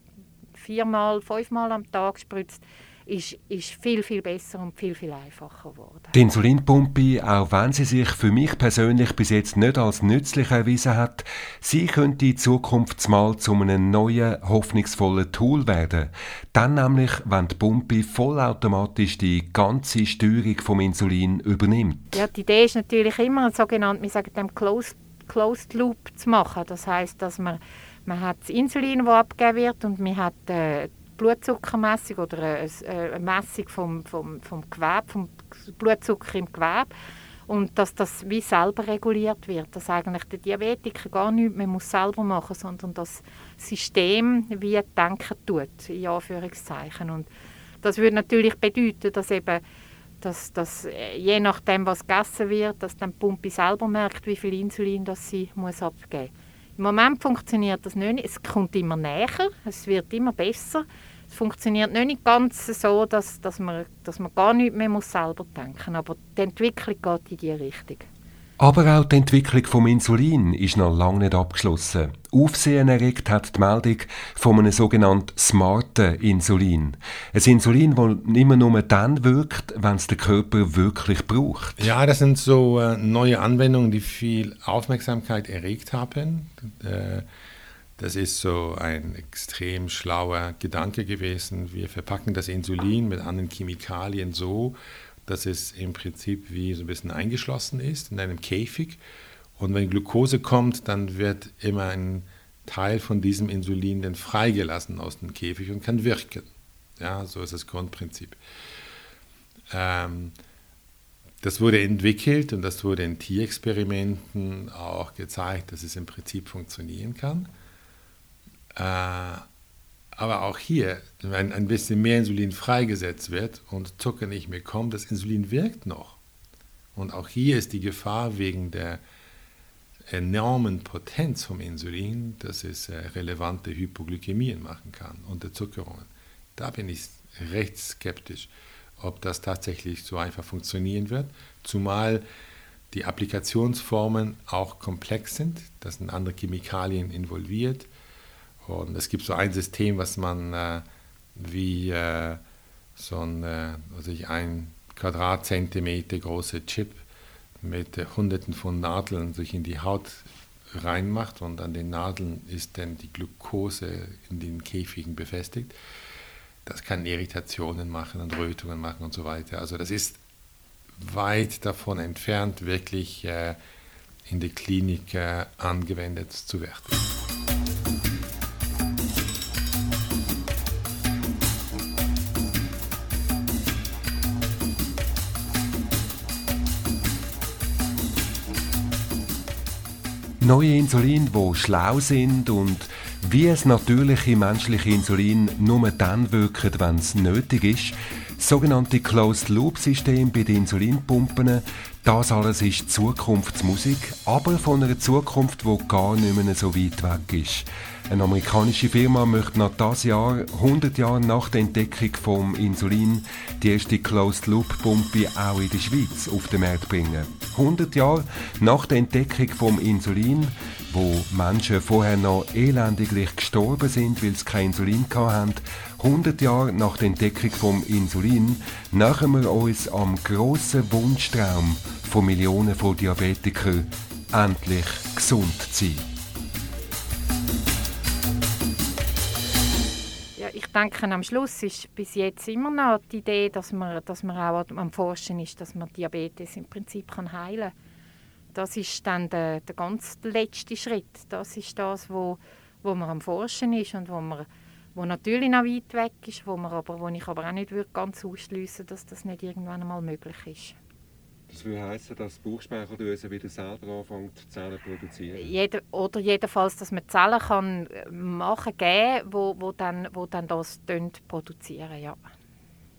viermal, fünfmal am Tag spritzt, ist, ist viel, viel besser und viel, viel einfacher geworden. Die Insulinpumpe, auch wenn sie sich für mich persönlich bis jetzt nicht als nützlich erwiesen hat, sie könnte in Zukunft mal zu einem neuen, hoffnungsvollen Tool werden. Dann nämlich, wenn die Pumpe vollautomatisch die ganze Steuerung vom Insulin übernimmt. Ja, die Idee ist natürlich immer, ein sogenannten, wir sagen dem Closed, Closed Loop zu machen. Das heißt, dass man man hat das Insulin, das abgegeben wird, und man hat äh, Blutzuckermessung oder eine, Messung vom, vom, vom Gewebe, vom Blutzucker im Gewebe und dass das wie selber reguliert wird, dass eigentlich der Diabetiker gar nichts mehr muss selber machen sondern das System wie denken tut, in Anführungszeichen. Und das würde natürlich bedeuten, dass eben dass, dass je nachdem, was gegessen wird, dass dann die Pumpe selber merkt, wie viel Insulin das sie muss abgeben muss. Im Moment funktioniert das nicht. Es kommt immer näher, es wird immer besser. Es funktioniert nicht ganz so, dass, dass, man, dass man gar nicht mehr muss selber denken muss. Aber die Entwicklung geht in diese Richtung. Aber auch die Entwicklung vom Insulin ist noch lange nicht abgeschlossen. Aufsehen erregt hat die Meldung von einem sogenannten smarten Insulin. Ein Insulin, das immer nur dann wirkt, wenn es der Körper wirklich braucht. Ja, das sind so äh, neue Anwendungen, die viel Aufmerksamkeit erregt haben. Das ist so ein extrem schlauer Gedanke gewesen. Wir verpacken das Insulin mit anderen Chemikalien so, dass es im Prinzip wie so ein bisschen eingeschlossen ist in einem Käfig. Und wenn Glucose kommt, dann wird immer ein Teil von diesem Insulin dann freigelassen aus dem Käfig und kann wirken. Ja, so ist das Grundprinzip. Ähm, das wurde entwickelt und das wurde in Tierexperimenten auch gezeigt, dass es im Prinzip funktionieren kann. Äh, aber auch hier, wenn ein bisschen mehr Insulin freigesetzt wird und Zucker nicht mehr kommt, das Insulin wirkt noch. Und auch hier ist die Gefahr wegen der enormen Potenz vom Insulin, dass es äh, relevante Hypoglykämien machen kann, Unterzuckerungen. Da bin ich recht skeptisch, ob das tatsächlich so einfach funktionieren wird, zumal die Applikationsformen auch komplex sind, da sind andere Chemikalien involviert und es gibt so ein System, was man äh, wie äh, so ein, äh, also ein Quadratzentimeter großer Chip mit Hunderten von Nadeln sich in die Haut reinmacht und an den Nadeln ist dann die Glucose in den Käfigen befestigt. Das kann Irritationen machen und Rötungen machen und so weiter. Also das ist weit davon entfernt, wirklich äh, in der Klinik äh, angewendet zu werden. Neue Insulin, die schlau sind und wie es natürliche menschliche Insulin nur dann wirkt, wenn es nötig ist. Sogenannte Closed-Loop-System bei den Insulinpumpen. Das alles ist Zukunftsmusik, aber von einer Zukunft, die gar nicht mehr so weit weg ist. Eine amerikanische Firma möchte nach das Jahr, 100 Jahre nach der Entdeckung vom Insulin, die erste Closed-Loop-Pumpe auch in der Schweiz auf den Markt bringen. 100 Jahre nach der Entdeckung vom Insulin, wo Menschen vorher noch elendiglich gestorben sind, weil sie kein Insulin hatten, 100 Jahre nach der Entdeckung vom Insulin, nähern wir uns am grossen Wunschtraum von Millionen von Diabetikern, endlich gesund zu sein. ich denke, am Schluss ist bis jetzt immer noch die Idee, dass man, dass man auch am Forschen ist, dass man Diabetes im Prinzip kann heilen kann. Das ist dann der, der ganz letzte Schritt. Das ist das, wo, wo man am Forschen ist und wo, man, wo natürlich noch weit weg ist, wo, man aber, wo ich aber auch nicht ganz ausschließen dass das nicht irgendwann einmal möglich ist. Das würde heißen, dass die Bauchspeicheldrüse wieder selber anfängt, Zellen zu produzieren? Jeder, oder jedenfalls, dass man Zellen kann äh, machen kann, wo, wo, dann, wo dann das produzieren ja.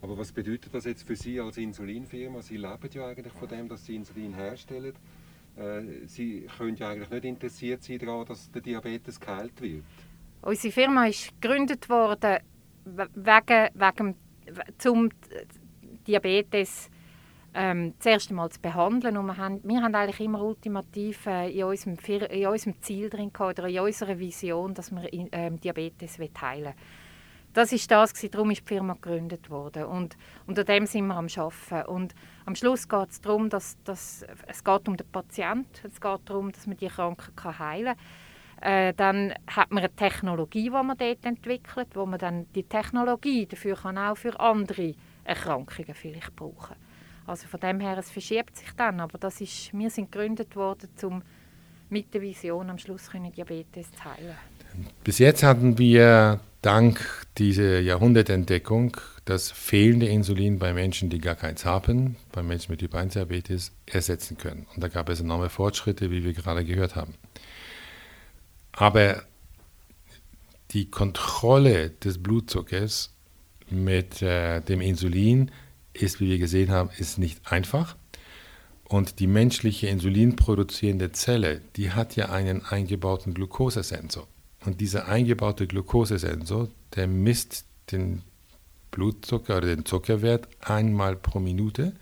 Aber was bedeutet das jetzt für Sie als Insulinfirma? Sie leben ja eigentlich von dem, dass Sie Insulin herstellen. Äh, Sie können ja eigentlich nicht interessiert sein daran, dass der Diabetes geheilt wird. Unsere Firma ist gegründet worden wegen, wegen zum Diabetes ähm, das erste Mal zu behandeln. Und wir haben, wir haben eigentlich immer ultimativ äh, in, unserem, in unserem Ziel drin gehabt, oder in unserer Vision, dass wir ähm, Diabetes heilen. Das ist das, darum ist die Firma gegründet worden. Und unter dem sind wir am Arbeiten. Und am Schluss geht es darum, dass, dass es geht um den Patienten, es geht darum, dass man die kann heilen kann. Äh, dann hat man eine Technologie, die man dort entwickelt, wo man dann die Technologie dafür kann auch für andere Erkrankungen vielleicht brauchen. Also von dem her, es verschiebt sich dann, aber das ist, wir sind gegründet worden, um mit der Vision am Schluss können Diabetes zu heilen. Bis jetzt hatten wir dank dieser Jahrhundertentdeckung das fehlende Insulin bei Menschen, die gar keins haben, bei Menschen mit Typ 1 Diabetes ersetzen können. Und da gab es enorme Fortschritte, wie wir gerade gehört haben. Aber die Kontrolle des Blutzuckers mit äh, dem Insulin ist, wie wir gesehen haben, ist nicht einfach. Und die menschliche insulinproduzierende Zelle, die hat ja einen eingebauten Glukosesensor. Und dieser eingebaute Glukosesensor, der misst den Blutzucker oder den Zuckerwert einmal pro Minute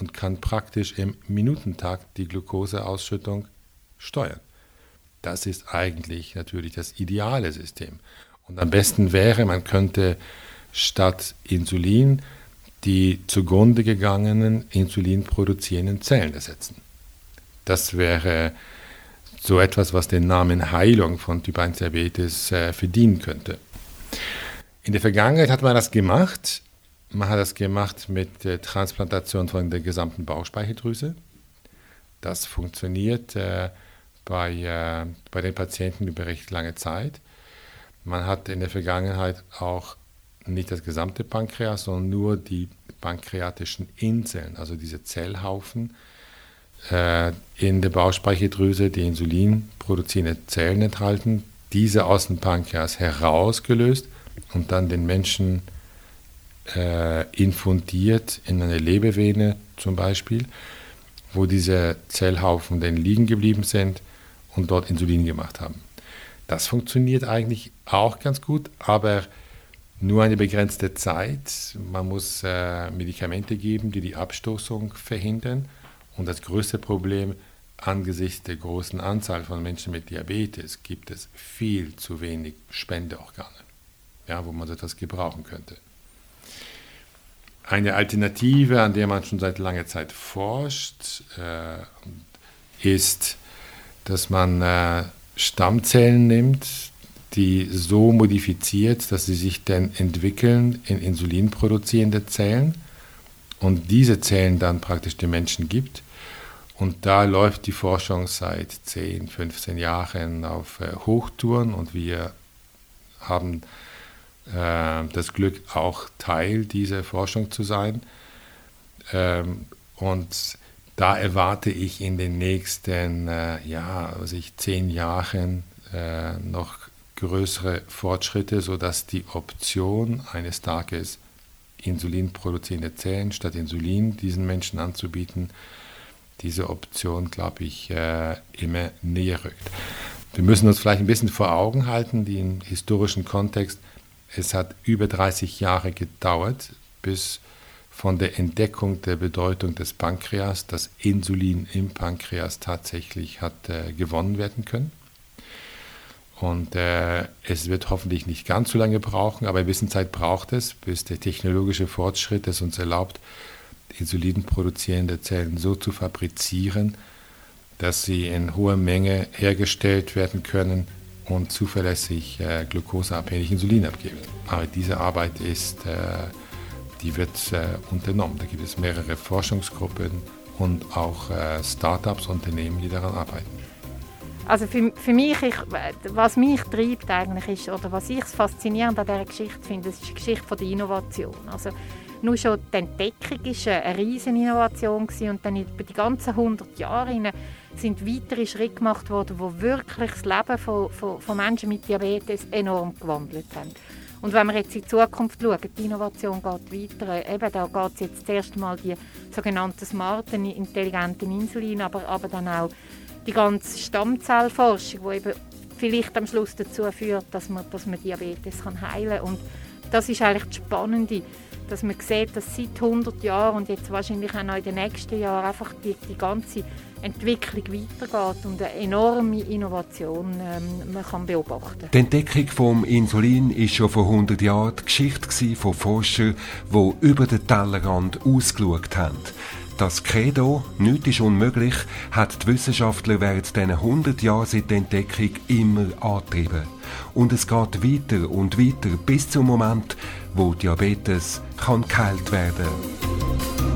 und kann praktisch im Minutentakt die Glukoseausschüttung steuern. Das ist eigentlich natürlich das ideale System. Und am besten wäre, man könnte statt Insulin die zugrunde gegangenen insulinproduzierenden Zellen ersetzen. Das wäre so etwas, was den Namen Heilung von Typ 1 Diabetes äh, verdienen könnte. In der Vergangenheit hat man das gemacht. Man hat das gemacht mit der Transplantation von der gesamten Bauchspeicheldrüse. Das funktioniert äh, bei, äh, bei den Patienten über recht lange Zeit. Man hat in der Vergangenheit auch nicht das gesamte Pankreas, sondern nur die pankreatischen Inseln, also diese Zellhaufen äh, in der Bauchspeicheldrüse, die Insulin produzierende Zellen enthalten, diese aus dem Pankreas herausgelöst und dann den Menschen äh, infundiert in eine Lebevene zum Beispiel, wo diese Zellhaufen dann liegen geblieben sind und dort Insulin gemacht haben. Das funktioniert eigentlich auch ganz gut, aber nur eine begrenzte Zeit. Man muss äh, Medikamente geben, die die Abstoßung verhindern. Und das größte Problem angesichts der großen Anzahl von Menschen mit Diabetes gibt es viel zu wenig Spendeorgane, ja, wo man etwas gebrauchen könnte. Eine Alternative, an der man schon seit langer Zeit forscht, äh, ist dass man äh, Stammzellen nimmt, die so modifiziert, dass sie sich dann entwickeln in insulinproduzierende Zellen und diese Zellen dann praktisch den Menschen gibt. Und da läuft die Forschung seit 10, 15 Jahren auf äh, Hochtouren und wir haben äh, das Glück, auch Teil dieser Forschung zu sein. Ähm, und da erwarte ich in den nächsten äh, ja, also ich, zehn Jahren äh, noch größere Fortschritte, sodass die Option eines Tages insulinproduzierende Zellen statt Insulin diesen Menschen anzubieten, diese Option, glaube ich, äh, immer näher rückt. Wir müssen uns vielleicht ein bisschen vor Augen halten, den historischen Kontext. Es hat über 30 Jahre gedauert, bis von der Entdeckung der Bedeutung des Pankreas das Insulin im Pankreas tatsächlich hat äh, gewonnen werden können. Und äh, es wird hoffentlich nicht ganz so lange brauchen, aber Wissenszeit braucht es, bis der technologische Fortschritt es uns erlaubt, insulinproduzierende Zellen so zu fabrizieren, dass sie in hoher Menge hergestellt werden können und zuverlässig äh, glukoseabhängig Insulin abgeben. Aber diese Arbeit ist, äh, die wird äh, unternommen. Da gibt es mehrere Forschungsgruppen und auch äh, Startups, Unternehmen, die daran arbeiten. Also für, für mich, ich, was mich treibt eigentlich ist, oder was ich faszinierend an dieser Geschichte finde, ist die Geschichte von der Innovation. Also nur schon die Entdeckung war eine riesige Innovation und dann über die ganzen 100 Jahre sind weitere Schritte gemacht worden, die wirklich das Leben von, von, von Menschen mit Diabetes enorm gewandelt haben. Und wenn wir jetzt in die Zukunft schauen, die Innovation geht weiter. Eben, da geht es jetzt zuerst mal die sogenannten smarten, intelligenten Insulin, aber, aber dann auch die ganze Stammzellforschung, die eben vielleicht am Schluss dazu führt, dass man, dass man Diabetes kann heilen kann. Und das ist eigentlich das Spannende, dass man sieht, dass seit 100 Jahren und jetzt wahrscheinlich auch noch in den nächsten Jahren einfach die, die ganze Entwicklung weitergeht und eine enorme Innovation ähm, man kann beobachten Die Entdeckung vom Insulin ist schon vor 100 Jahren die Geschichte von Forschern, die über den Tellerrand ausgeschaut haben. Das Credo, nichts ist unmöglich, hat die Wissenschaftler während diesen 100 Jahren seit der Entdeckung immer angetrieben. Und es geht weiter und weiter bis zum Moment, wo Diabetes kann geheilt werden kann.